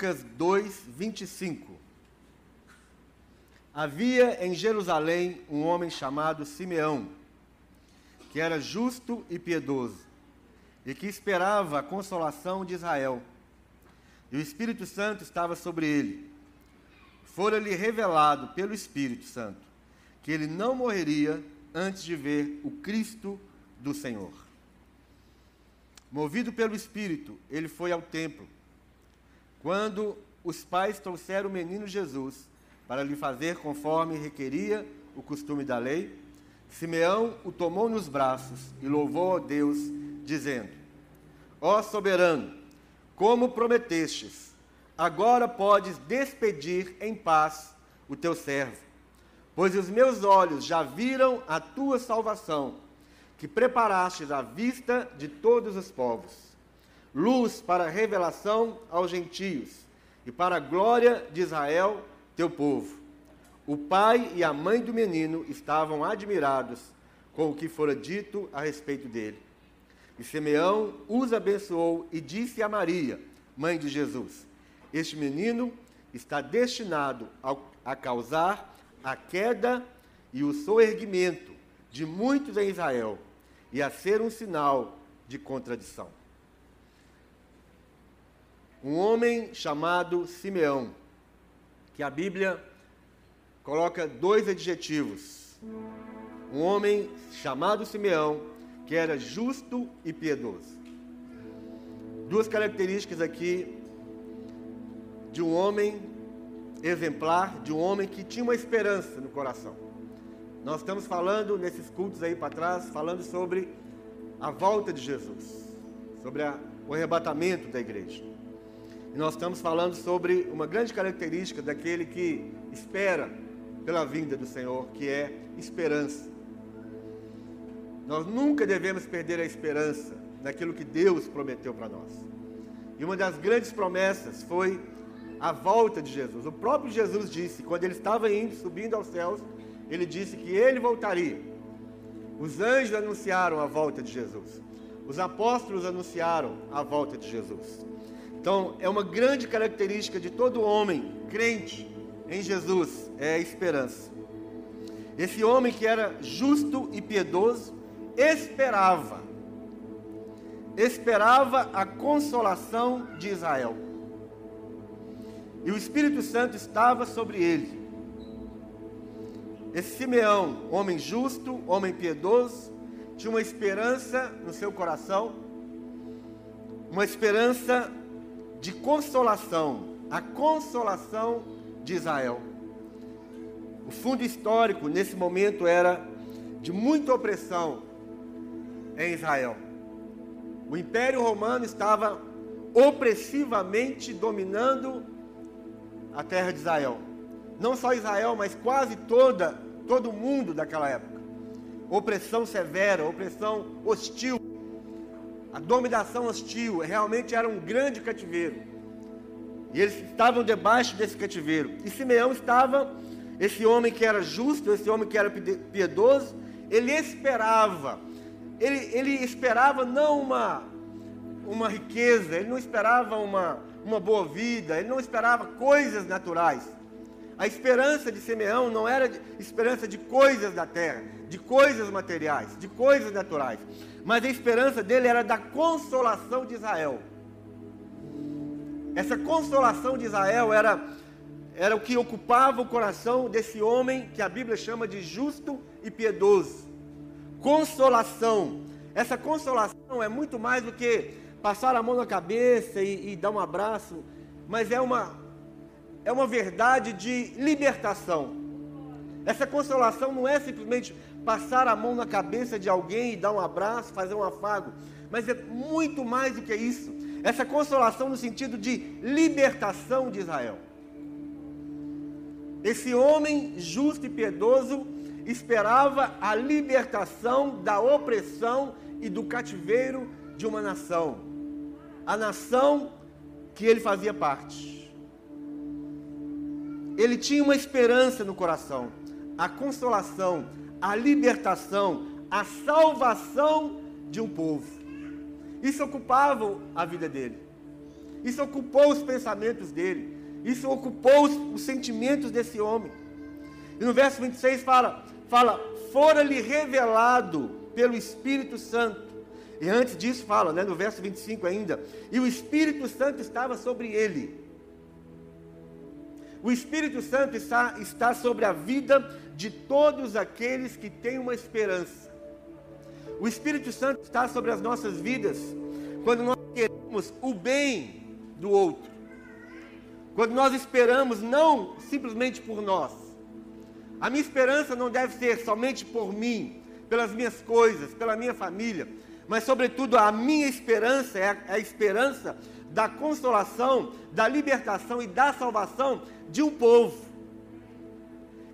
Lucas 2, 25. Havia em Jerusalém um homem chamado Simeão, que era justo e piedoso, e que esperava a consolação de Israel. E o Espírito Santo estava sobre ele. Fora-lhe revelado pelo Espírito Santo que ele não morreria antes de ver o Cristo do Senhor. Movido pelo Espírito, ele foi ao templo. Quando os pais trouxeram o menino Jesus para lhe fazer conforme requeria o costume da lei, Simeão o tomou nos braços e louvou a Deus, dizendo: Ó soberano, como prometestes, agora podes despedir em paz o teu servo, pois os meus olhos já viram a tua salvação, que preparastes à vista de todos os povos, luz para a revelação aos gentios e para a glória de Israel, teu povo. O pai e a mãe do menino estavam admirados com o que fora dito a respeito dele. E Simeão os abençoou e disse a Maria, mãe de Jesus: Este menino está destinado a causar a queda e o soerguimento de muitos em Israel e a ser um sinal de contradição. Um homem chamado Simeão que a Bíblia coloca dois adjetivos. Um homem chamado Simeão, que era justo e piedoso. Duas características aqui de um homem exemplar, de um homem que tinha uma esperança no coração. Nós estamos falando nesses cultos aí para trás, falando sobre a volta de Jesus, sobre a, o arrebatamento da igreja. E nós estamos falando sobre uma grande característica daquele que espera pela vinda do Senhor, que é esperança. Nós nunca devemos perder a esperança naquilo que Deus prometeu para nós. E uma das grandes promessas foi a volta de Jesus. O próprio Jesus disse, quando ele estava indo, subindo aos céus, ele disse que ele voltaria. Os anjos anunciaram a volta de Jesus. Os apóstolos anunciaram a volta de Jesus. Então, é uma grande característica de todo homem crente em Jesus, é a esperança. Esse homem que era justo e piedoso, esperava, esperava a consolação de Israel. E o Espírito Santo estava sobre ele. Esse Simeão, homem justo, homem piedoso, tinha uma esperança no seu coração, uma esperança de consolação, a consolação de Israel. O fundo histórico nesse momento era de muita opressão em Israel. O Império Romano estava opressivamente dominando a terra de Israel. Não só Israel, mas quase toda, todo o mundo daquela época. Opressão severa, opressão hostil a dominação hostil realmente era um grande cativeiro. E eles estavam debaixo desse cativeiro. E Simeão estava, esse homem que era justo, esse homem que era piedoso, ele esperava. Ele, ele esperava não uma, uma riqueza, ele não esperava uma, uma boa vida, ele não esperava coisas naturais. A esperança de Simeão não era esperança de coisas da terra, de coisas materiais, de coisas naturais mas a esperança dele era da consolação de Israel. Essa consolação de Israel era, era o que ocupava o coração desse homem que a Bíblia chama de justo e piedoso. Consolação. Essa consolação é muito mais do que passar a mão na cabeça e, e dar um abraço, mas é uma, é uma verdade de libertação. Essa consolação não é simplesmente passar a mão na cabeça de alguém e dar um abraço, fazer um afago, mas é muito mais do que isso. Essa consolação no sentido de libertação de Israel. Esse homem justo e piedoso esperava a libertação da opressão e do cativeiro de uma nação. A nação que ele fazia parte. Ele tinha uma esperança no coração, a consolação, a libertação, a salvação de um povo. Isso ocupava a vida dele. Isso ocupou os pensamentos dele. Isso ocupou os, os sentimentos desse homem. E no verso 26 fala: fala, fora-lhe revelado pelo Espírito Santo. E antes disso fala, né, no verso 25 ainda, e o Espírito Santo estava sobre ele. O Espírito Santo está, está sobre a vida de todos aqueles que têm uma esperança. O Espírito Santo está sobre as nossas vidas quando nós queremos o bem do outro. Quando nós esperamos não simplesmente por nós. A minha esperança não deve ser somente por mim, pelas minhas coisas, pela minha família, mas sobretudo a minha esperança é a, é a esperança da consolação, da libertação e da salvação de um povo.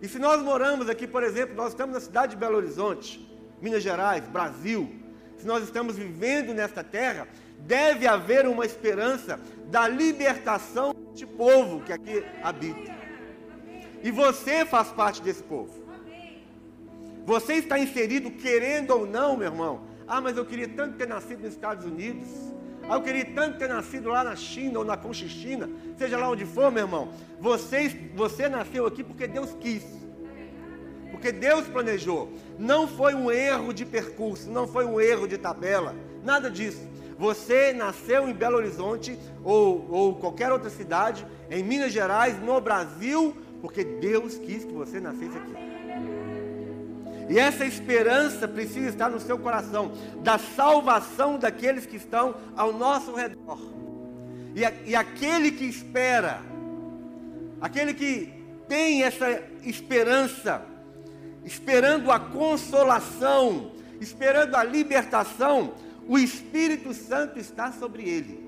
E se nós moramos aqui, por exemplo, nós estamos na cidade de Belo Horizonte, Minas Gerais, Brasil, se nós estamos vivendo nesta terra, deve haver uma esperança da libertação de povo que aqui habita. E você faz parte desse povo. Você está inserido, querendo ou não, meu irmão. Ah, mas eu queria tanto ter nascido nos Estados Unidos. Ah, eu queria tanto ter nascido lá na China ou na Conchichina, seja lá onde for, meu irmão. Você, você nasceu aqui porque Deus quis. Porque Deus planejou. Não foi um erro de percurso, não foi um erro de tabela, nada disso. Você nasceu em Belo Horizonte ou, ou qualquer outra cidade, em Minas Gerais, no Brasil, porque Deus quis que você nascesse aqui. E essa esperança precisa estar no seu coração, da salvação daqueles que estão ao nosso redor. E, a, e aquele que espera, aquele que tem essa esperança, esperando a consolação, esperando a libertação, o Espírito Santo está sobre ele.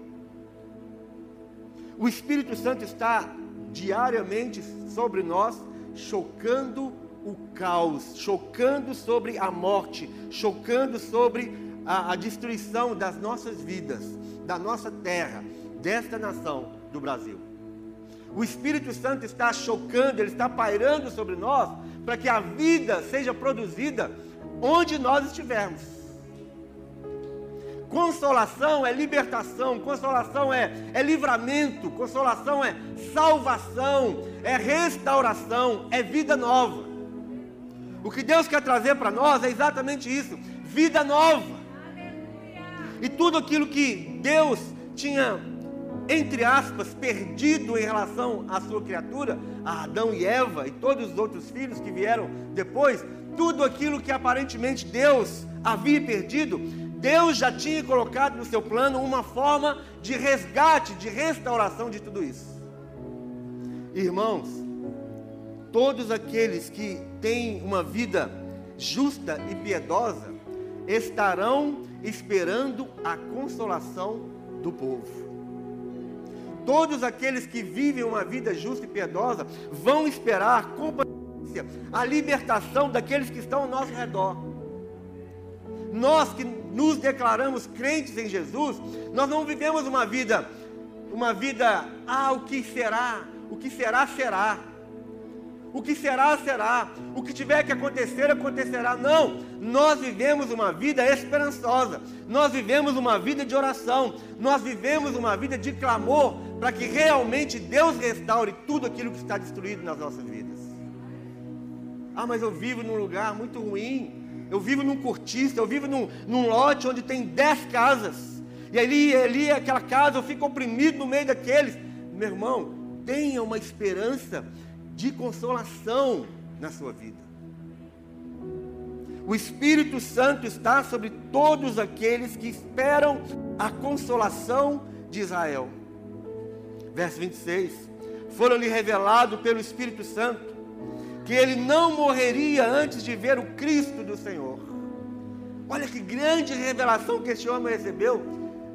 O Espírito Santo está diariamente sobre nós, chocando o caos, chocando sobre a morte, chocando sobre a, a destruição das nossas vidas, da nossa terra, desta nação do Brasil. O Espírito Santo está chocando, ele está pairando sobre nós para que a vida seja produzida onde nós estivermos. Consolação é libertação, consolação é, é livramento, consolação é salvação, é restauração, é vida nova. O que Deus quer trazer para nós é exatamente isso: vida nova. E tudo aquilo que Deus tinha, entre aspas, perdido em relação à sua criatura, a Adão e Eva e todos os outros filhos que vieram depois, tudo aquilo que aparentemente Deus havia perdido, Deus já tinha colocado no seu plano uma forma de resgate, de restauração de tudo isso. Irmãos, todos aqueles que têm uma vida justa e piedosa estarão esperando a consolação do povo. Todos aqueles que vivem uma vida justa e piedosa vão esperar paciência a libertação daqueles que estão ao nosso redor. Nós que nos declaramos crentes em Jesus, nós não vivemos uma vida, uma vida, ah, o que será? O que será, será. O que será, será. O que tiver que acontecer, acontecerá. Não. Nós vivemos uma vida esperançosa. Nós vivemos uma vida de oração. Nós vivemos uma vida de clamor para que realmente Deus restaure tudo aquilo que está destruído nas nossas vidas. Ah, mas eu vivo num lugar muito ruim. Eu vivo num cortiço, eu vivo num, num lote onde tem dez casas. E ali, ali, aquela casa, eu fico oprimido no meio daqueles. Meu irmão, tenha uma esperança de consolação na sua vida. O Espírito Santo está sobre todos aqueles que esperam a consolação de Israel. Verso 26. Foram-lhe revelado pelo Espírito Santo que ele não morreria antes de ver o Cristo do Senhor. Olha que grande revelação que este homem recebeu.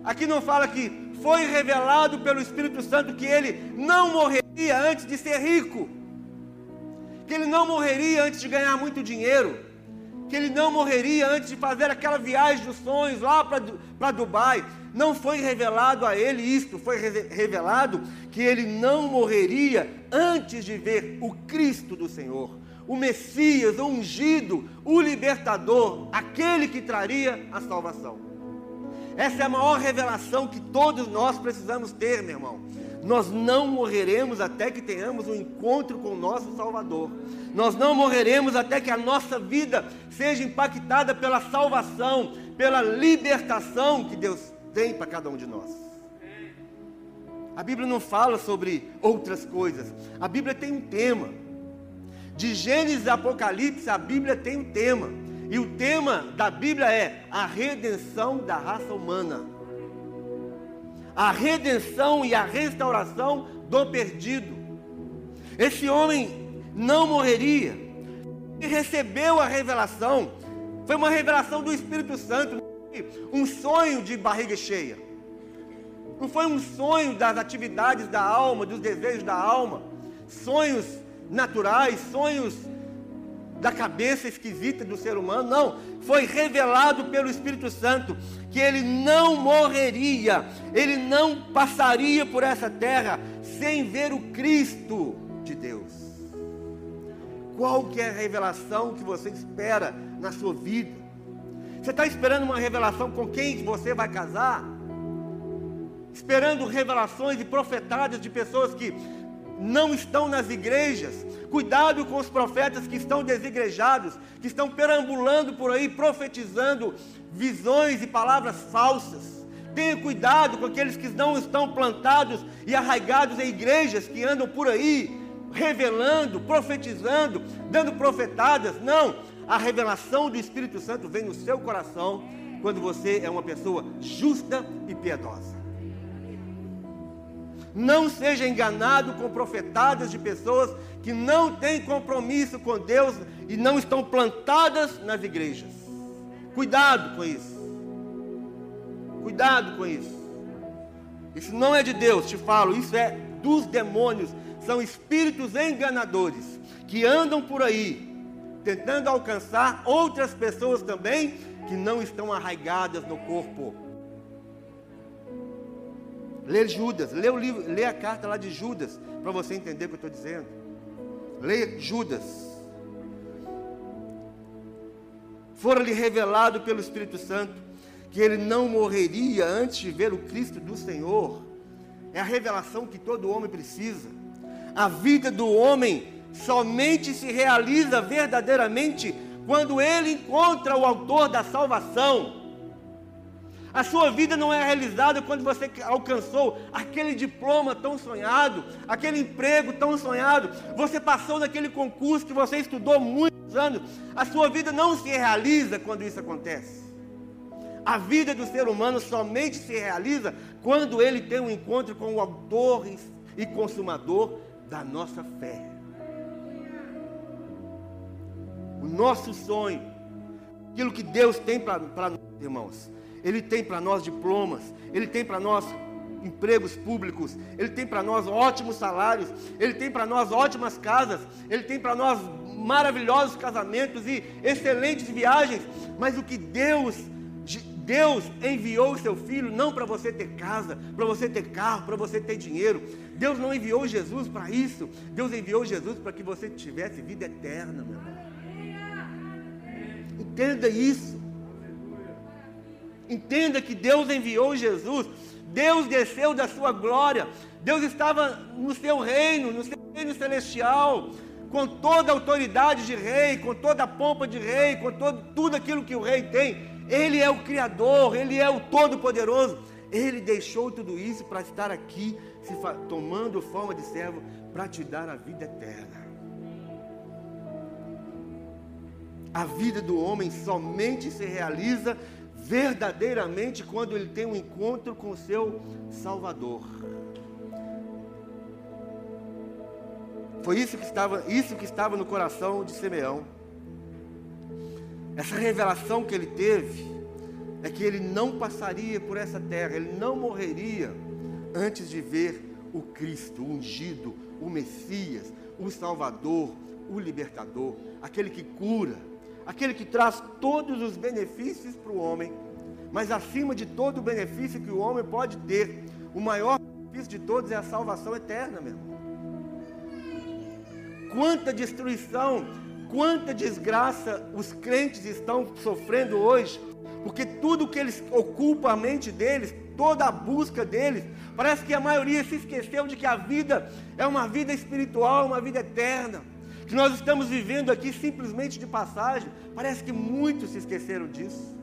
Aqui não fala que foi revelado pelo Espírito Santo que ele não morreria antes de ser rico que ele não morreria antes de ganhar muito dinheiro, que ele não morreria antes de fazer aquela viagem dos sonhos lá para Dubai. Não foi revelado a ele isto, foi revelado que ele não morreria antes de ver o Cristo do Senhor, o Messias, o ungido, o libertador, aquele que traria a salvação. Essa é a maior revelação que todos nós precisamos ter, meu irmão. Nós não morreremos até que tenhamos um encontro com o nosso Salvador. Nós não morreremos até que a nossa vida seja impactada pela salvação, pela libertação que Deus tem para cada um de nós. A Bíblia não fala sobre outras coisas. A Bíblia tem um tema. De Gênesis a Apocalipse, a Bíblia tem um tema. E o tema da Bíblia é a redenção da raça humana. A redenção e a restauração do perdido. Esse homem não morreria. E recebeu a revelação. Foi uma revelação do Espírito Santo. Um sonho de barriga cheia. Não foi um sonho das atividades da alma, dos desejos da alma, sonhos naturais, sonhos da cabeça esquisita do ser humano, não. Foi revelado pelo Espírito Santo que ele não morreria, ele não passaria por essa terra sem ver o Cristo de Deus. Qual que é a revelação que você espera na sua vida? Você está esperando uma revelação com quem você vai casar? esperando revelações e profetadas de pessoas que não estão nas igrejas. Cuidado com os profetas que estão desigrejados, que estão perambulando por aí, profetizando visões e palavras falsas. Tenha cuidado com aqueles que não estão plantados e arraigados em igrejas, que andam por aí, revelando, profetizando, dando profetadas. Não, a revelação do Espírito Santo vem no seu coração quando você é uma pessoa justa e piedosa. Não seja enganado com profetadas de pessoas que não têm compromisso com Deus e não estão plantadas nas igrejas. Cuidado com isso. Cuidado com isso. Isso não é de Deus, te falo, isso é dos demônios. São espíritos enganadores que andam por aí tentando alcançar outras pessoas também que não estão arraigadas no corpo. Lê Judas, lê, o livro, lê a carta lá de Judas, para você entender o que eu estou dizendo. Leia Judas. Fora-lhe revelado pelo Espírito Santo que ele não morreria antes de ver o Cristo do Senhor. É a revelação que todo homem precisa. A vida do homem somente se realiza verdadeiramente quando ele encontra o autor da salvação. A sua vida não é realizada quando você alcançou aquele diploma tão sonhado, aquele emprego tão sonhado. Você passou naquele concurso que você estudou muitos anos. A sua vida não se realiza quando isso acontece. A vida do ser humano somente se realiza quando ele tem um encontro com o autor e consumador da nossa fé. O nosso sonho, aquilo que Deus tem para nós, irmãos, ele tem para nós diplomas, Ele tem para nós empregos públicos, Ele tem para nós ótimos salários, Ele tem para nós ótimas casas, Ele tem para nós maravilhosos casamentos e excelentes viagens, mas o que Deus Deus enviou o seu filho não para você ter casa, para você ter carro, para você ter dinheiro. Deus não enviou Jesus para isso. Deus enviou Jesus para que você tivesse vida eterna, meu irmão. Entenda isso. Entenda que Deus enviou Jesus, Deus desceu da sua glória, Deus estava no seu reino, no seu reino celestial, com toda a autoridade de rei, com toda a pompa de rei, com todo, tudo aquilo que o rei tem. Ele é o Criador, Ele é o Todo-Poderoso. Ele deixou tudo isso para estar aqui, tomando forma de servo, para te dar a vida eterna. A vida do homem somente se realiza verdadeiramente quando ele tem um encontro com o seu Salvador. Foi isso que estava, isso que estava no coração de Simeão. Essa revelação que ele teve é que ele não passaria por essa terra, ele não morreria antes de ver o Cristo, o ungido, o Messias, o Salvador, o libertador, aquele que cura, aquele que traz todos os benefícios para o homem, mas acima de todo o benefício que o homem pode ter, o maior benefício de todos é a salvação eterna, meu irmão. Quanta destruição, quanta desgraça os crentes estão sofrendo hoje, Porque tudo que eles ocupam a mente deles, toda a busca deles, parece que a maioria se esqueceu de que a vida é uma vida espiritual, uma vida eterna. Que nós estamos vivendo aqui simplesmente de passagem. Parece que muitos se esqueceram disso.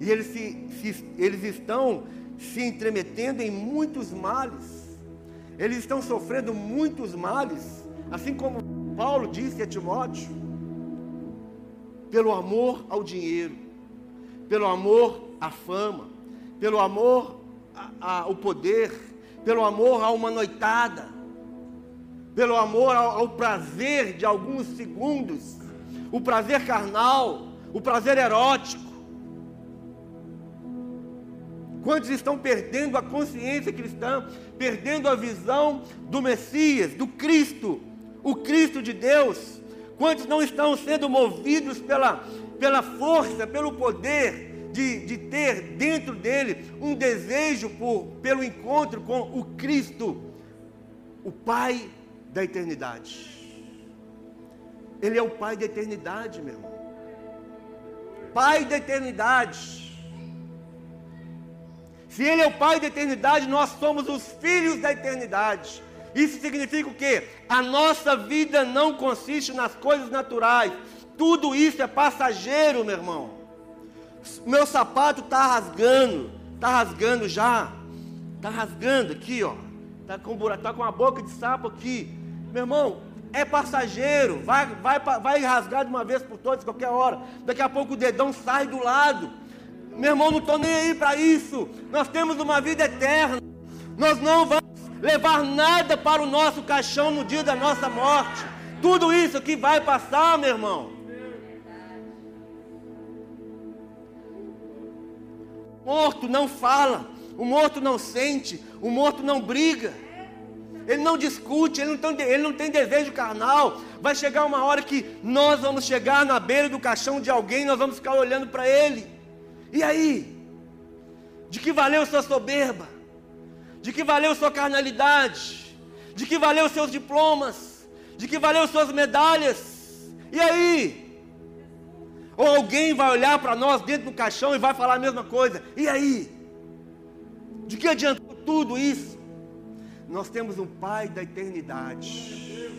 E eles, se, se, eles estão se entremetendo em muitos males. Eles estão sofrendo muitos males, assim como Paulo disse a Timóteo, pelo amor ao dinheiro, pelo amor à fama, pelo amor ao poder, pelo amor a uma noitada, pelo amor ao, ao prazer de alguns segundos, o prazer carnal, o prazer erótico. Quantos estão perdendo a consciência cristã, perdendo a visão do Messias, do Cristo, o Cristo de Deus? Quantos não estão sendo movidos pela, pela força, pelo poder de, de ter dentro dele um desejo por, pelo encontro com o Cristo, o Pai da eternidade? Ele é o Pai da eternidade, meu irmão. Pai da eternidade. Se Ele é o Pai da eternidade, nós somos os filhos da eternidade. Isso significa o quê? A nossa vida não consiste nas coisas naturais. Tudo isso é passageiro, meu irmão. Meu sapato está rasgando. Está rasgando já. Está rasgando aqui, ó. Está com, tá com a boca de sapo aqui. Meu irmão, é passageiro. Vai, vai, vai rasgar de uma vez por todas, qualquer hora. Daqui a pouco o dedão sai do lado. Meu irmão, não estou nem aí para isso. Nós temos uma vida eterna. Nós não vamos levar nada para o nosso caixão no dia da nossa morte. Tudo isso que vai passar, meu irmão. O morto não fala, o morto não sente, o morto não briga. Ele não discute, ele não, tem, ele não tem desejo carnal. Vai chegar uma hora que nós vamos chegar na beira do caixão de alguém, nós vamos ficar olhando para ele. E aí? De que valeu sua soberba? De que valeu sua carnalidade? De que valeu seus diplomas? De que valeu suas medalhas? E aí? Ou alguém vai olhar para nós dentro do caixão e vai falar a mesma coisa. E aí? De que adiantou tudo isso? Nós temos um Pai da eternidade.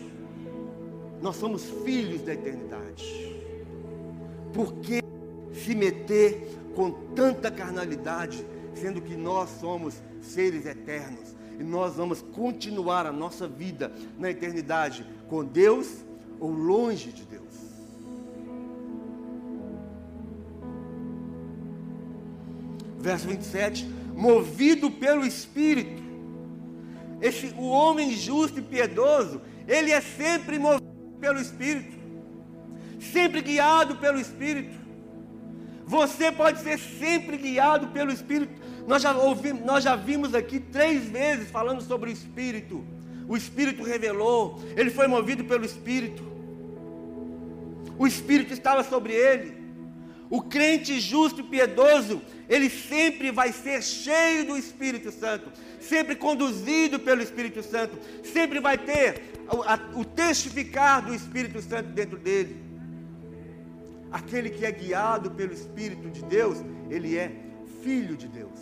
Nós somos filhos da eternidade. Por que se meter com tanta carnalidade, sendo que nós somos seres eternos e nós vamos continuar a nossa vida na eternidade com Deus ou longe de Deus. Verso 27, movido pelo Espírito. Esse, o homem justo e piedoso, ele é sempre movido pelo Espírito, sempre guiado pelo Espírito. Você pode ser sempre guiado pelo Espírito. Nós já, ouvimos, nós já vimos aqui três vezes falando sobre o Espírito. O Espírito revelou, ele foi movido pelo Espírito. O Espírito estava sobre ele. O crente justo e piedoso, ele sempre vai ser cheio do Espírito Santo, sempre conduzido pelo Espírito Santo, sempre vai ter o, testificar do Espírito Santo dentro dele. Aquele que é guiado pelo Espírito de Deus, ele é filho de Deus.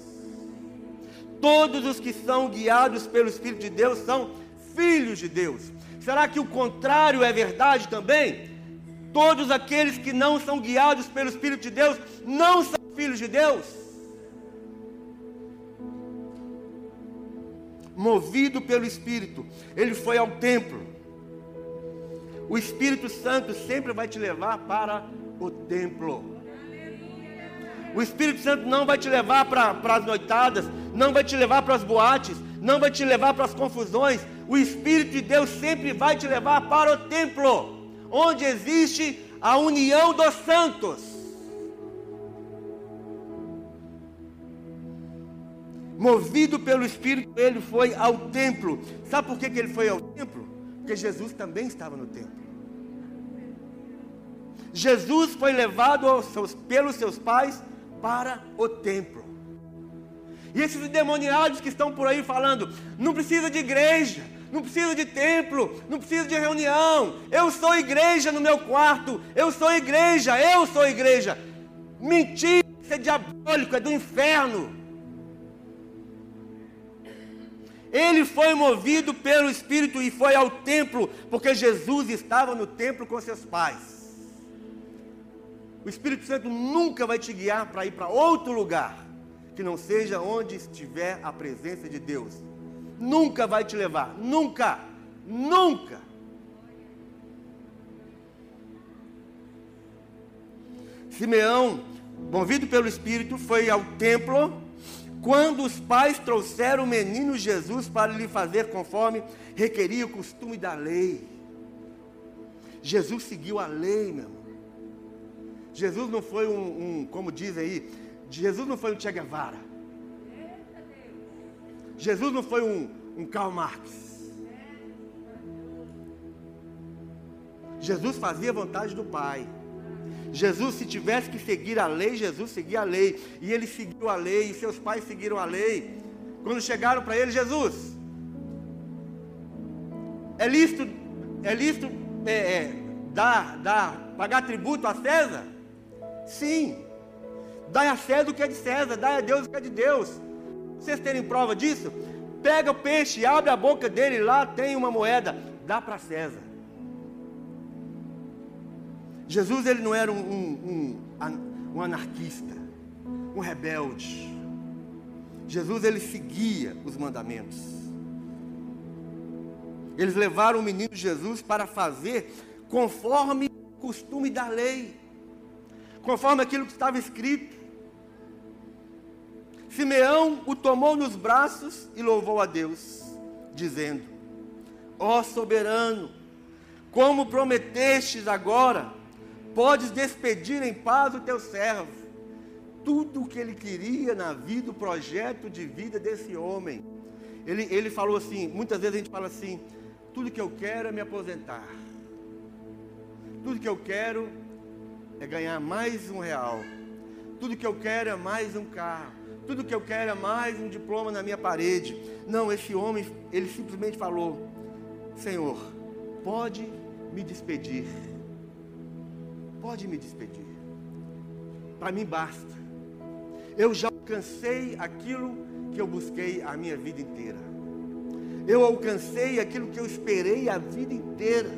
Todos os que são guiados pelo Espírito de Deus são filhos de Deus. Será que o contrário é verdade também? Todos aqueles que não são guiados pelo Espírito de Deus não são filhos de Deus. Movido pelo Espírito, ele foi ao templo. O Espírito Santo sempre vai te levar para o templo. O Espírito Santo não vai te levar para as noitadas, não vai te levar para as boates, não vai te levar para as confusões. O Espírito de Deus sempre vai te levar para o templo, onde existe a união dos santos. Movido pelo Espírito, ele foi ao templo. Sabe por que, que ele foi ao templo? Porque Jesus também estava no templo. Jesus foi levado seus, pelos seus pais para o templo. E esses endemoniados que estão por aí falando, não precisa de igreja, não precisa de templo, não precisa de reunião. Eu sou igreja no meu quarto, eu sou igreja, eu sou igreja. Mentira, isso é diabólico, é do inferno. Ele foi movido pelo Espírito e foi ao templo, porque Jesus estava no templo com seus pais. O Espírito Santo nunca vai te guiar para ir para outro lugar que não seja onde estiver a presença de Deus. Nunca vai te levar, nunca, nunca. Simeão, movido pelo Espírito, foi ao templo quando os pais trouxeram o menino Jesus para lhe fazer conforme requeria o costume da lei. Jesus seguiu a lei, meu irmão. Jesus não foi um, um como dizem aí, Jesus não foi um Che Guevara. Jesus não foi um, um Karl Marx. Jesus fazia a vontade do Pai. Jesus, se tivesse que seguir a lei, Jesus seguia a lei. E ele seguiu a lei, e seus pais seguiram a lei. Quando chegaram para ele, Jesus, é lícito, é lícito é, é, dar, dar, pagar tributo a César? Sim. Dai a César o que é de César, dai a Deus o que é de Deus. Vocês terem prova disso? Pega o peixe, abre a boca dele, lá tem uma moeda, dá para César. Jesus ele não era um, um, um, um anarquista, um rebelde. Jesus ele seguia os mandamentos. Eles levaram o menino Jesus para fazer conforme o costume da lei, conforme aquilo que estava escrito. Simeão o tomou nos braços e louvou a Deus, dizendo: Ó oh, soberano, como prometestes agora, podes despedir em paz o teu servo. Tudo o que ele queria na vida, o projeto de vida desse homem. Ele, ele falou assim: muitas vezes a gente fala assim, tudo que eu quero é me aposentar. Tudo que eu quero é ganhar mais um real. Tudo que eu quero é mais um carro. Tudo que eu quero é mais um diploma na minha parede. Não, esse homem, ele simplesmente falou: Senhor, pode me despedir pode me despedir. Para mim basta. Eu já alcancei aquilo que eu busquei a minha vida inteira. Eu alcancei aquilo que eu esperei a vida inteira.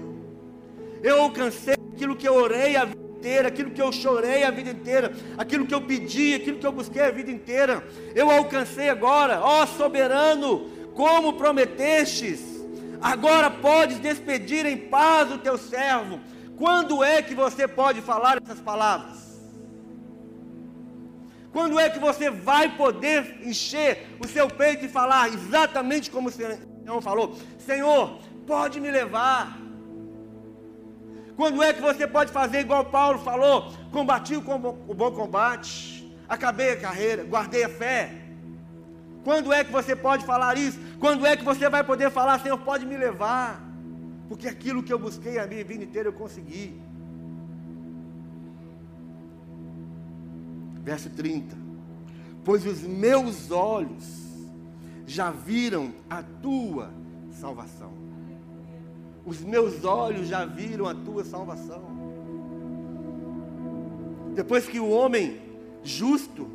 Eu alcancei aquilo que eu orei a vida inteira, aquilo que eu chorei a vida inteira, aquilo que eu pedi, aquilo que eu busquei a vida inteira. Eu alcancei agora, ó soberano, como prometestes. Agora podes despedir em paz o teu servo quando é que você pode falar essas palavras? Quando é que você vai poder encher o seu peito e falar exatamente como o Senhor falou? Senhor, pode me levar. Quando é que você pode fazer igual Paulo falou? Combati o bom combate, acabei a carreira, guardei a fé. Quando é que você pode falar isso? Quando é que você vai poder falar, Senhor, pode me levar? porque aquilo que eu busquei a minha vida inteira eu consegui. Verso 30. Pois os meus olhos já viram a tua salvação. Os meus olhos já viram a tua salvação. Depois que o homem justo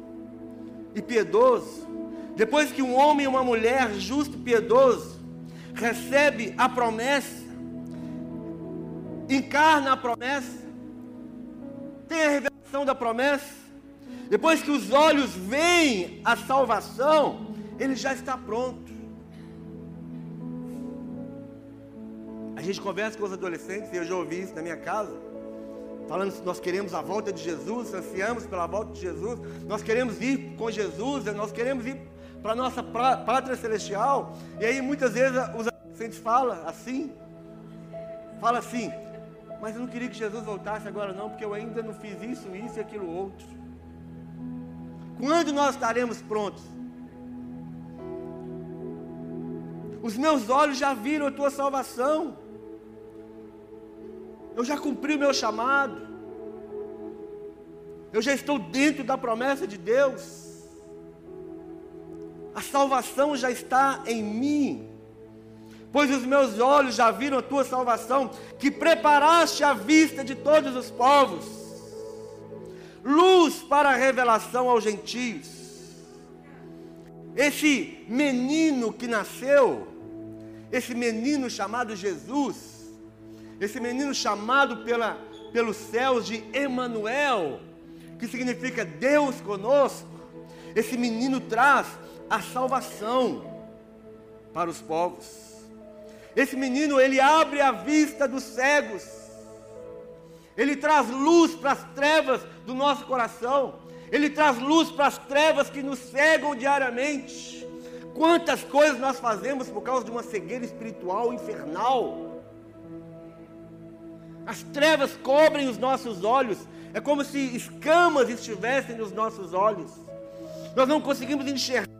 e piedoso, depois que um homem e uma mulher justo e piedoso recebe a promessa encarna a promessa, tem a revelação da promessa. Depois que os olhos veem a salvação, ele já está pronto. Gente conversa com os adolescentes, e eu já ouvi isso na minha casa, falando que nós queremos a volta de Jesus, ansiamos pela volta de Jesus, nós queremos ir com Jesus, nós queremos ir para a nossa pátria celestial. E aí muitas vezes os adolescentes falam assim, fala assim, mas eu não queria que Jesus voltasse agora, não, porque eu ainda não fiz isso, isso e aquilo outro. Quando nós estaremos prontos? Os meus olhos já viram a tua salvação. Eu já cumpri o meu chamado. Eu já estou dentro da promessa de Deus. A salvação já está em mim pois os meus olhos já viram a tua salvação, que preparaste à vista de todos os povos, luz para a revelação aos gentios. Esse menino que nasceu, esse menino chamado Jesus, esse menino chamado pela, pelos céus de Emanuel, que significa Deus conosco, esse menino traz a salvação para os povos. Esse menino, ele abre a vista dos cegos. Ele traz luz para as trevas do nosso coração. Ele traz luz para as trevas que nos cegam diariamente. Quantas coisas nós fazemos por causa de uma cegueira espiritual infernal. As trevas cobrem os nossos olhos. É como se escamas estivessem nos nossos olhos. Nós não conseguimos enxergar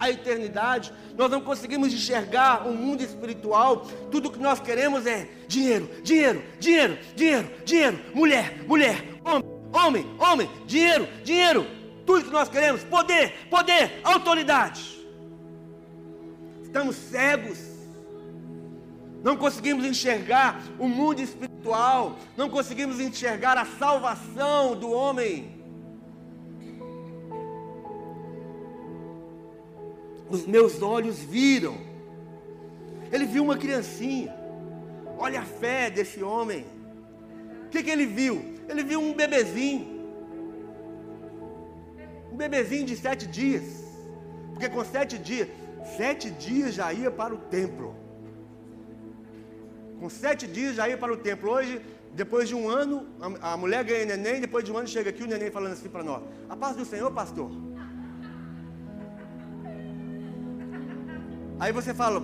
a eternidade, nós não conseguimos enxergar o mundo espiritual, tudo que nós queremos é dinheiro, dinheiro, dinheiro, dinheiro, dinheiro, mulher, mulher, homem, homem, homem, dinheiro, dinheiro, tudo que nós queremos, poder, poder, autoridade. Estamos cegos, não conseguimos enxergar o mundo espiritual, não conseguimos enxergar a salvação do homem. os meus olhos viram. Ele viu uma criancinha. Olha a fé desse homem. O que, que ele viu? Ele viu um bebezinho. Um bebezinho de sete dias. Porque com sete dias, sete dias já ia para o templo. Com sete dias já ia para o templo. Hoje, depois de um ano, a, a mulher ganha neném, depois de um ano chega aqui o neném falando assim para nós. A paz do Senhor, pastor. Aí você fala,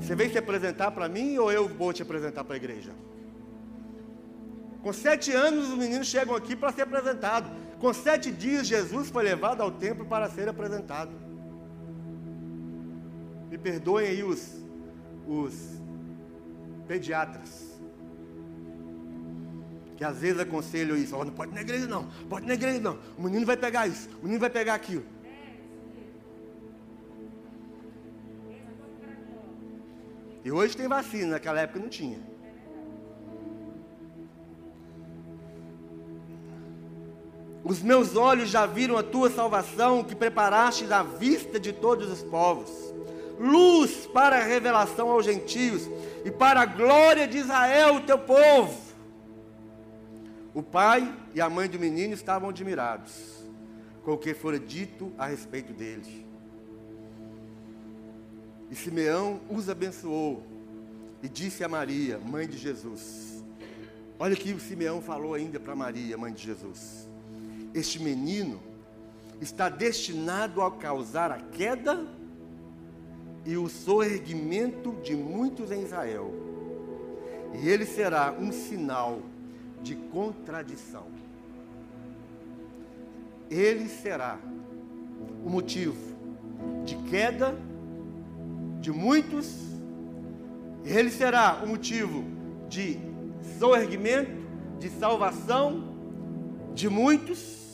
você vem se apresentar para mim ou eu vou te apresentar para a igreja? Com sete anos os meninos chegam aqui para ser apresentado. Com sete dias Jesus foi levado ao templo para ser apresentado. Me perdoem aí os, os pediatras. Que às vezes aconselham isso, oh, não pode ir na igreja não, pode ir na igreja não. O menino vai pegar isso, o menino vai pegar aquilo. E hoje tem vacina, naquela época não tinha. Os meus olhos já viram a tua salvação que preparaste à vista de todos os povos. Luz para a revelação aos gentios e para a glória de Israel, o teu povo. O pai e a mãe do menino estavam admirados com o que fora dito a respeito dele. E Simeão os abençoou e disse a Maria, mãe de Jesus: Olha o que o Simeão falou ainda para Maria, mãe de Jesus. Este menino está destinado a causar a queda e o soerguimento de muitos em Israel. E ele será um sinal de contradição. Ele será o motivo de queda de muitos, ele será o motivo de soerguimento, de salvação de muitos,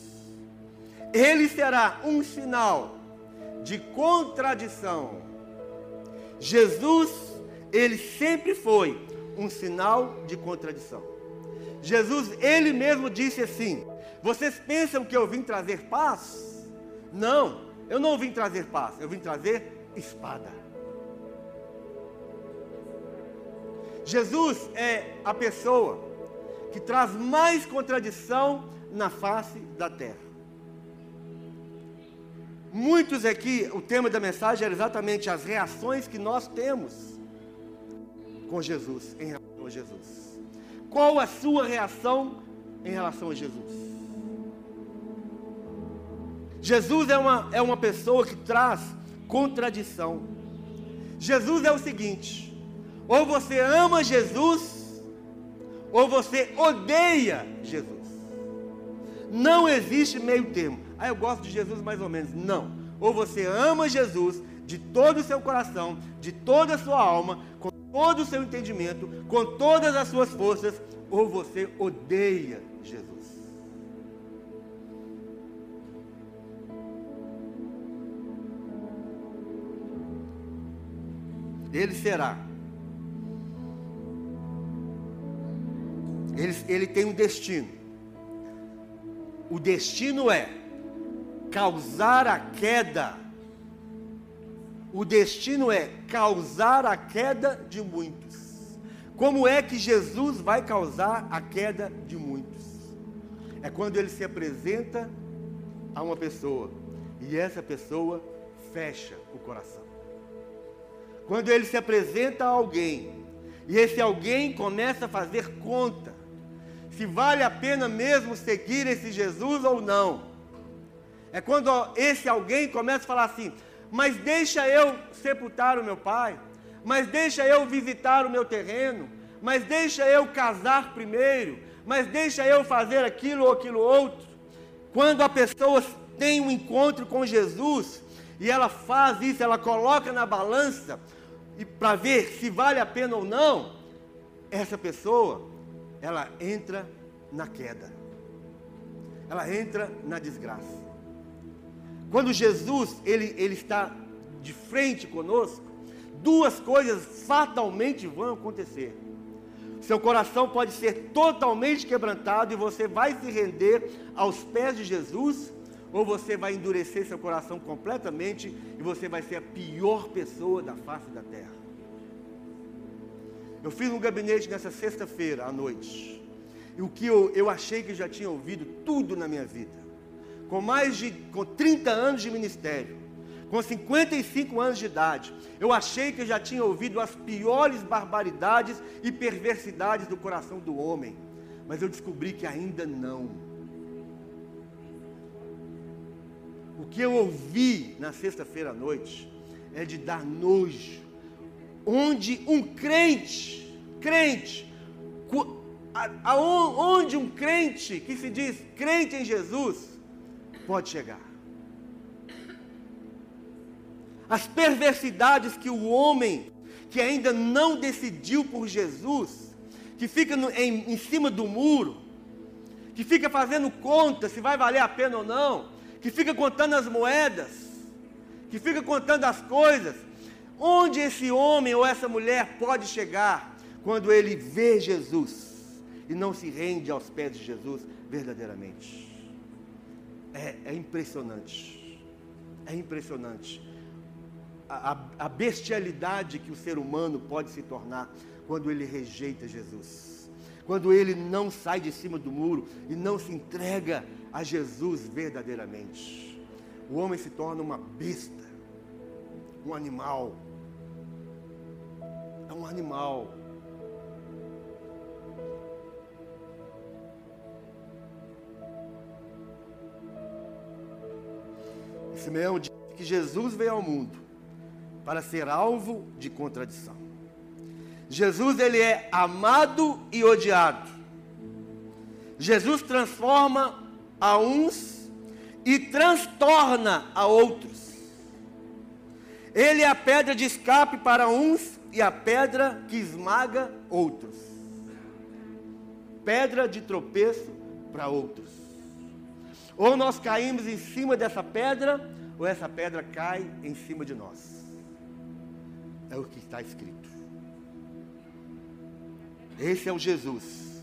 ele será um sinal de contradição. Jesus, ele sempre foi um sinal de contradição. Jesus, ele mesmo disse assim: Vocês pensam que eu vim trazer paz? Não, eu não vim trazer paz, eu vim trazer espada. Jesus é a pessoa que traz mais contradição na face da terra. Muitos aqui, o tema da mensagem era exatamente as reações que nós temos com Jesus, em relação a Jesus. Qual a sua reação em relação a Jesus? Jesus é uma, é uma pessoa que traz contradição. Jesus é o seguinte: ou você ama Jesus, ou você odeia Jesus. Não existe meio termo. Ah, eu gosto de Jesus mais ou menos. Não. Ou você ama Jesus de todo o seu coração, de toda a sua alma, com todo o seu entendimento, com todas as suas forças, ou você odeia Jesus. Ele será ele, ele tem um destino. o destino é causar a queda. O destino é causar a queda de muitos. Como é que Jesus vai causar a queda de muitos? É quando ele se apresenta a uma pessoa e essa pessoa fecha o coração. Quando ele se apresenta a alguém e esse alguém começa a fazer conta se vale a pena mesmo seguir esse Jesus ou não. É quando esse alguém começa a falar assim: mas deixa eu sepultar o meu pai, mas deixa eu visitar o meu terreno, mas deixa eu casar primeiro, mas deixa eu fazer aquilo ou aquilo outro. Quando a pessoa tem um encontro com Jesus e ela faz isso, ela coloca na balança para ver se vale a pena ou não, essa pessoa, ela entra na queda. Ela entra na desgraça. Quando Jesus ele, ele está de frente conosco, duas coisas fatalmente vão acontecer. Seu coração pode ser totalmente quebrantado e você vai se render aos pés de Jesus, ou você vai endurecer seu coração completamente e você vai ser a pior pessoa da face da terra. Eu fiz um gabinete nessa sexta-feira à noite. E o que eu, eu achei que já tinha ouvido tudo na minha vida. Com mais de com 30 anos de ministério, com 55 anos de idade, eu achei que eu já tinha ouvido as piores barbaridades e perversidades do coração do homem. Mas eu descobri que ainda não. O que eu ouvi na sexta-feira à noite é de dar nojo onde um crente, crente, onde um crente que se diz crente em Jesus pode chegar. As perversidades que o homem que ainda não decidiu por Jesus, que fica no, em, em cima do muro, que fica fazendo conta se vai valer a pena ou não, que fica contando as moedas, que fica contando as coisas, Onde esse homem ou essa mulher pode chegar quando ele vê Jesus e não se rende aos pés de Jesus verdadeiramente? É, é impressionante. É impressionante. A, a, a bestialidade que o ser humano pode se tornar quando ele rejeita Jesus. Quando ele não sai de cima do muro e não se entrega a Jesus verdadeiramente. O homem se torna uma besta, um animal é um animal. Simeão diz que Jesus veio ao mundo para ser alvo de contradição. Jesus ele é amado e odiado. Jesus transforma a uns e transtorna a outros. Ele é a pedra de escape para uns e a pedra que esmaga outros. Pedra de tropeço para outros. Ou nós caímos em cima dessa pedra, ou essa pedra cai em cima de nós. É o que está escrito. Esse é o Jesus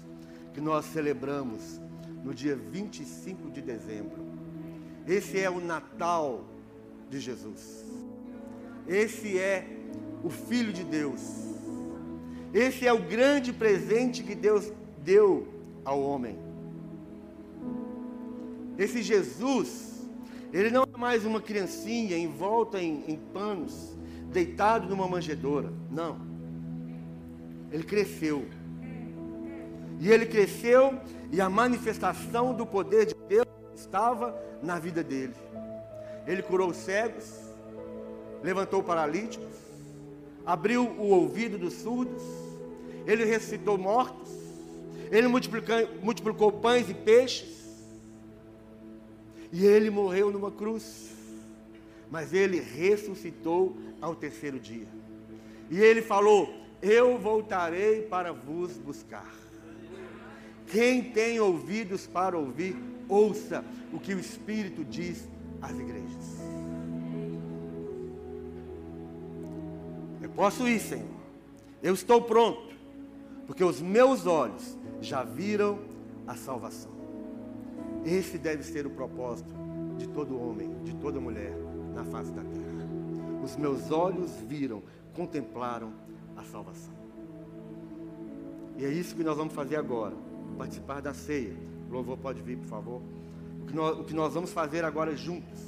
que nós celebramos no dia 25 de dezembro. Esse é o Natal de Jesus. Esse é o Filho de Deus. Esse é o grande presente que Deus deu ao homem. Esse Jesus, ele não é mais uma criancinha envolta em, em panos, deitado numa manjedoura. Não. Ele cresceu. E ele cresceu e a manifestação do poder de Deus estava na vida dele. Ele curou os cegos, levantou paralíticos, abriu o ouvido dos surdos, ele ressuscitou mortos, ele multiplicou, multiplicou pães e peixes, e ele morreu numa cruz, mas ele ressuscitou ao terceiro dia. E ele falou: Eu voltarei para vos buscar. Quem tem ouvidos para ouvir, ouça o que o Espírito diz às igrejas. Posso ir, Senhor. Eu estou pronto, porque os meus olhos já viram a salvação. Esse deve ser o propósito de todo homem, de toda mulher na face da terra. Os meus olhos viram, contemplaram a salvação. E é isso que nós vamos fazer agora. Participar da ceia. O louvor pode vir, por favor. O que nós, o que nós vamos fazer agora juntos.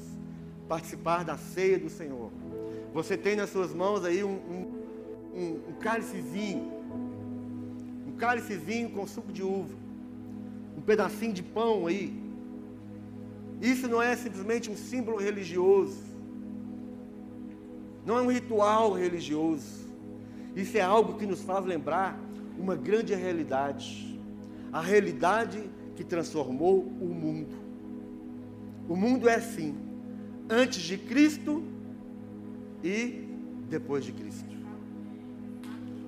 Participar da ceia do Senhor. Você tem nas suas mãos aí um, um, um, um cálicezinho. Um cálicezinho com suco de uva. Um pedacinho de pão aí. Isso não é simplesmente um símbolo religioso. Não é um ritual religioso. Isso é algo que nos faz lembrar uma grande realidade. A realidade que transformou o mundo. O mundo é assim: antes de Cristo e depois de Cristo.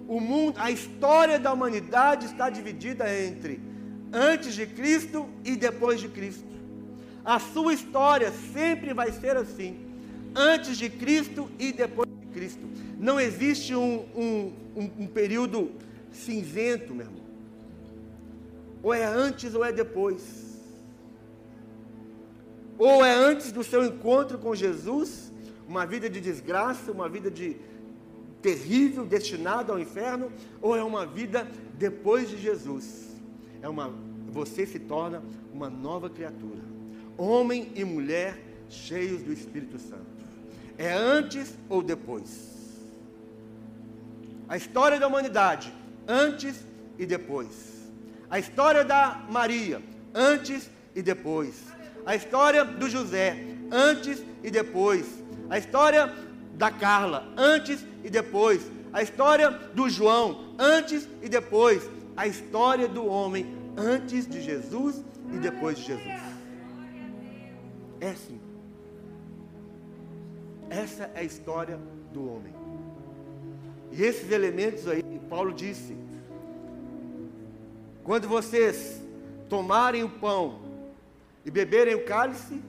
O mundo, a história da humanidade está dividida entre antes de Cristo e depois de Cristo. A sua história sempre vai ser assim: antes de Cristo e depois de Cristo. Não existe um, um, um, um período cinzento, meu irmão. Ou é antes ou é depois. Ou é antes do seu encontro com Jesus, uma vida de desgraça, uma vida de terrível, destinada ao inferno, ou é uma vida depois de Jesus. É uma você se torna uma nova criatura. Homem e mulher cheios do Espírito Santo. É antes ou depois? A história da humanidade antes e depois. A história da Maria, antes e depois. A história do José, antes e depois. A história da Carla, antes e depois. A história do João, antes e depois. A história do homem, antes de Jesus e depois de Jesus. É assim. Essa é a história do homem. E esses elementos aí, Paulo disse: quando vocês tomarem o pão e beberem o cálice,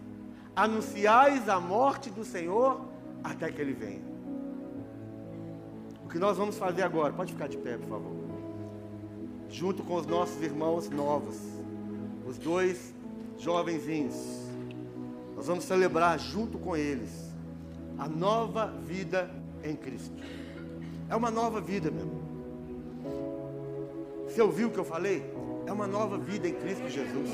anunciais a morte do Senhor até que ele venha. O que nós vamos fazer agora? Pode ficar de pé, por favor. Junto com os nossos irmãos novos, os dois jovenzinhos, nós vamos celebrar junto com eles a nova vida em Cristo. É uma nova vida, meu irmão. Você ouviu o que eu falei? É uma nova vida em Cristo Jesus.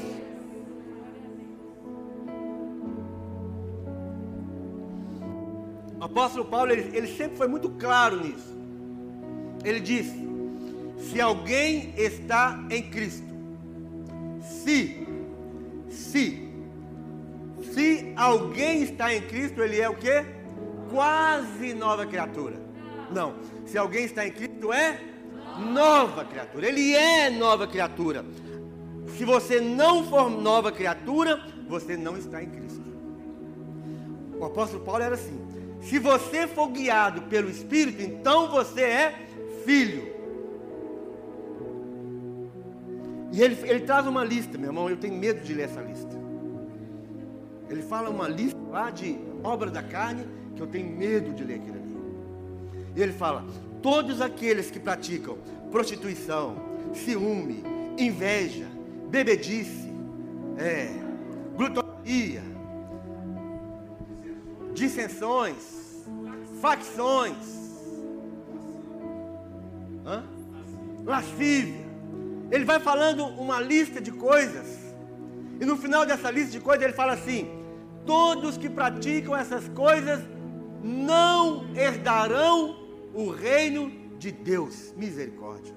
O apóstolo Paulo, ele, ele sempre foi muito claro nisso. Ele disse: se alguém está em Cristo, se, se, se alguém está em Cristo, ele é o que? Quase nova criatura. Não, se alguém está em Cristo, é nova criatura. Ele é nova criatura. Se você não for nova criatura, você não está em Cristo. O apóstolo Paulo era assim: se você for guiado pelo Espírito, então você é filho. E ele, ele traz uma lista, meu irmão, eu tenho medo de ler essa lista. Ele fala uma lista lá de obra da carne, que eu tenho medo de ler aquilo ali. E ele fala: todos aqueles que praticam prostituição, ciúme, inveja, bebedice, é, glutonia, dissensões, facções, hã? lascívia. Ele vai falando uma lista de coisas, e no final dessa lista de coisas ele fala assim: todos que praticam essas coisas não herdarão o reino de Deus. Misericórdia.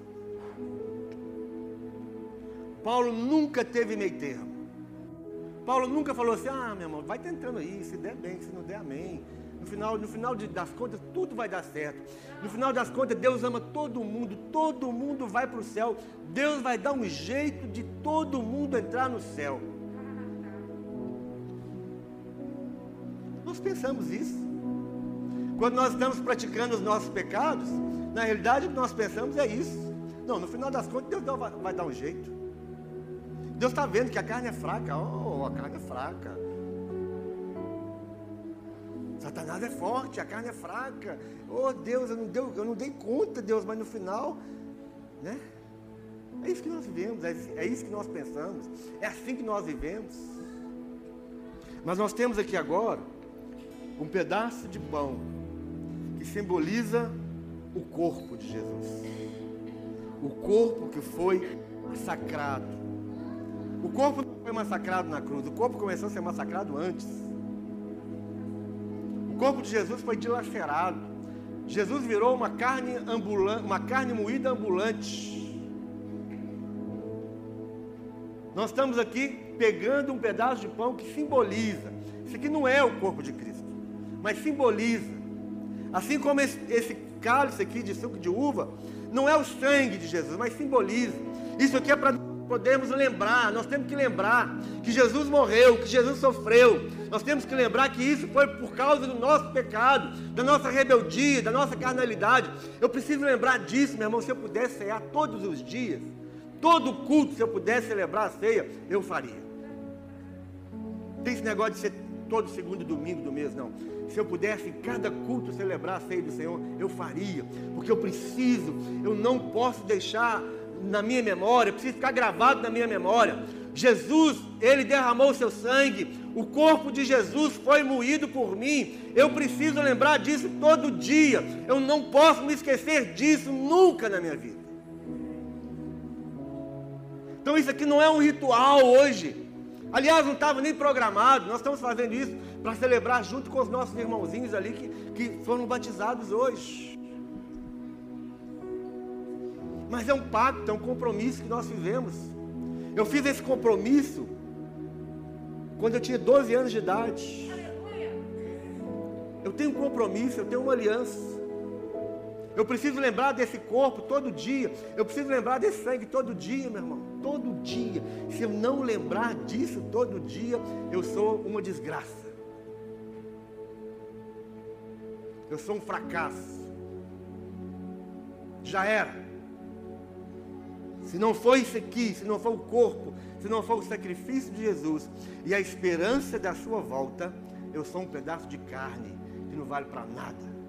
Paulo nunca teve meio termo. Paulo nunca falou assim: ah, meu irmão, vai tentando aí, se der bem, se não der, amém. No final, no final das contas, tudo vai dar certo. No final das contas, Deus ama todo mundo, todo mundo vai para o céu. Deus vai dar um jeito de todo mundo entrar no céu. Pensamos isso. Quando nós estamos praticando os nossos pecados, na realidade o que nós pensamos é isso. Não, no final das contas, Deus vai, vai dar um jeito. Deus está vendo que a carne é fraca. Oh, a carne é fraca. Satanás é forte, a carne é fraca. Oh Deus, eu não, deu, eu não dei conta, Deus, mas no final, né? É isso que nós vivemos, é, é isso que nós pensamos, é assim que nós vivemos. Mas nós temos aqui agora um pedaço de pão que simboliza o corpo de Jesus. O corpo que foi massacrado. O corpo não foi massacrado na cruz, o corpo começou a ser massacrado antes. O corpo de Jesus foi dilacerado. Jesus virou uma carne ambulante, uma carne moída ambulante. Nós estamos aqui pegando um pedaço de pão que simboliza. Isso aqui não é o corpo de Cristo, mas simboliza. Assim como esse, esse cálice aqui de suco de uva, não é o sangue de Jesus, mas simboliza. Isso aqui é para podermos lembrar, nós temos que lembrar que Jesus morreu, que Jesus sofreu. Nós temos que lembrar que isso foi por causa do nosso pecado, da nossa rebeldia, da nossa carnalidade. Eu preciso lembrar disso, meu irmão. Se eu pudesse cear todos os dias, todo culto, se eu pudesse celebrar a ceia, eu faria. Tem esse negócio de ser todo segundo domingo do mês, não. Se eu pudesse em cada culto celebrar a ceia do Senhor, eu faria, porque eu preciso, eu não posso deixar na minha memória, preciso ficar gravado na minha memória. Jesus, ele derramou o seu sangue, o corpo de Jesus foi moído por mim. Eu preciso lembrar disso todo dia. Eu não posso me esquecer disso nunca na minha vida. Então isso aqui não é um ritual hoje. Aliás, não estava nem programado. Nós estamos fazendo isso para celebrar junto com os nossos irmãozinhos ali que, que foram batizados hoje. Mas é um pacto, é um compromisso que nós fizemos. Eu fiz esse compromisso quando eu tinha 12 anos de idade. Eu tenho um compromisso, eu tenho uma aliança. Eu preciso lembrar desse corpo todo dia. Eu preciso lembrar desse sangue todo dia, meu irmão. Todo dia. Se eu não lembrar disso todo dia, eu sou uma desgraça. Eu sou um fracasso. Já era. Se não for isso aqui, se não for o corpo, se não for o sacrifício de Jesus e a esperança da sua volta, eu sou um pedaço de carne que não vale para nada.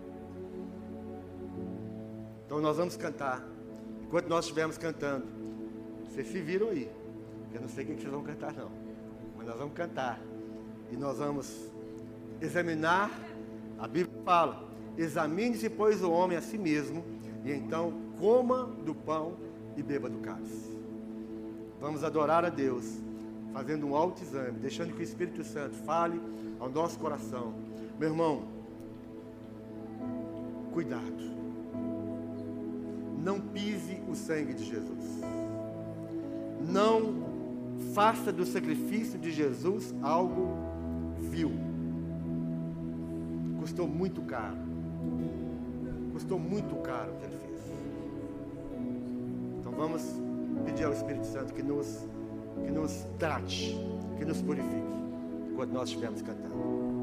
Então nós vamos cantar. Enquanto nós estivermos cantando, vocês se viram aí. Eu não sei o que vocês vão cantar não. Mas nós vamos cantar. E nós vamos examinar. A Bíblia fala: examine-se, pois, o homem a si mesmo, e então coma do pão e beba do cálice. Vamos adorar a Deus, fazendo um autoexame, deixando que o Espírito Santo fale ao nosso coração. Meu irmão, cuidado não pise o sangue de Jesus. Não faça do sacrifício de Jesus algo vil. Custou muito caro. Custou muito caro o que ele fez. Então vamos pedir ao Espírito Santo que nos, que nos trate, que nos purifique, enquanto nós estivermos cantando.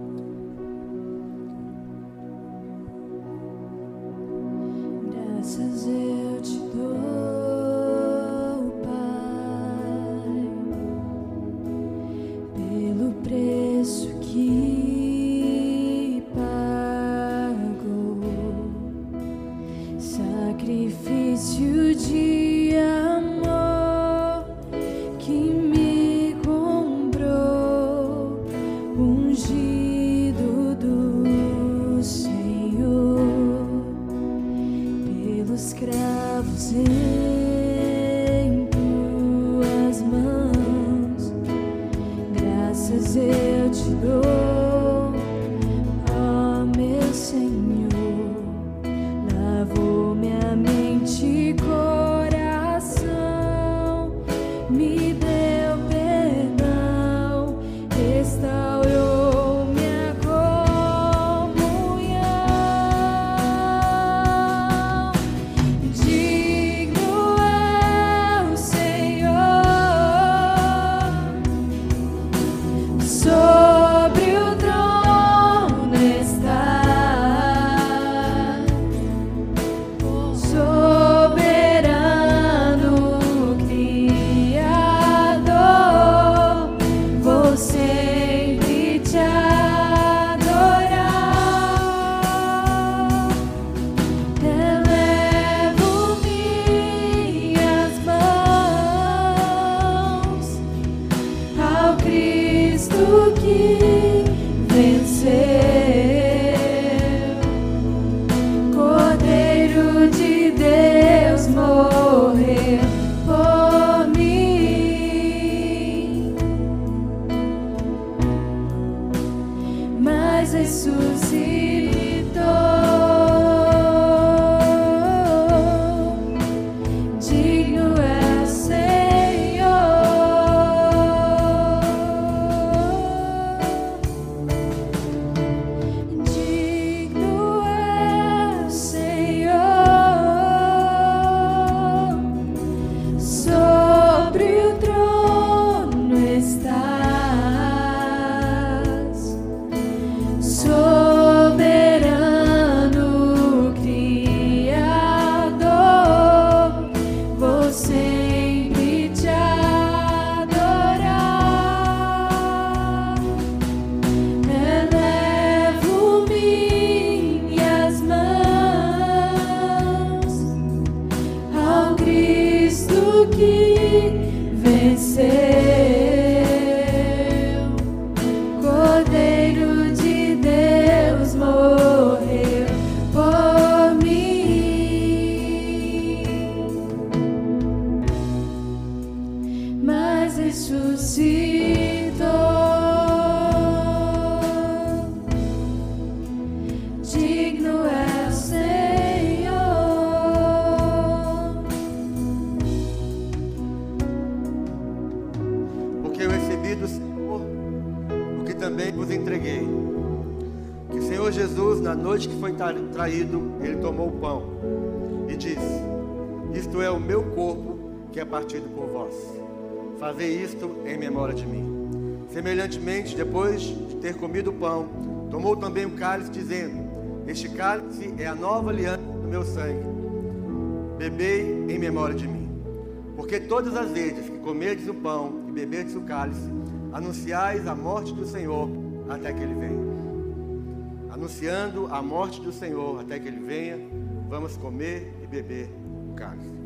Venceu, Fazei isto em memória de mim. Semelhantemente, depois de ter comido o pão, tomou também o cálice, dizendo: Este cálice é a nova aliança do meu sangue. Bebei em memória de mim. Porque todas as vezes que comerdes o pão e beberdes o cálice, anunciais a morte do Senhor até que ele venha. Anunciando a morte do Senhor até que ele venha, vamos comer e beber o cálice.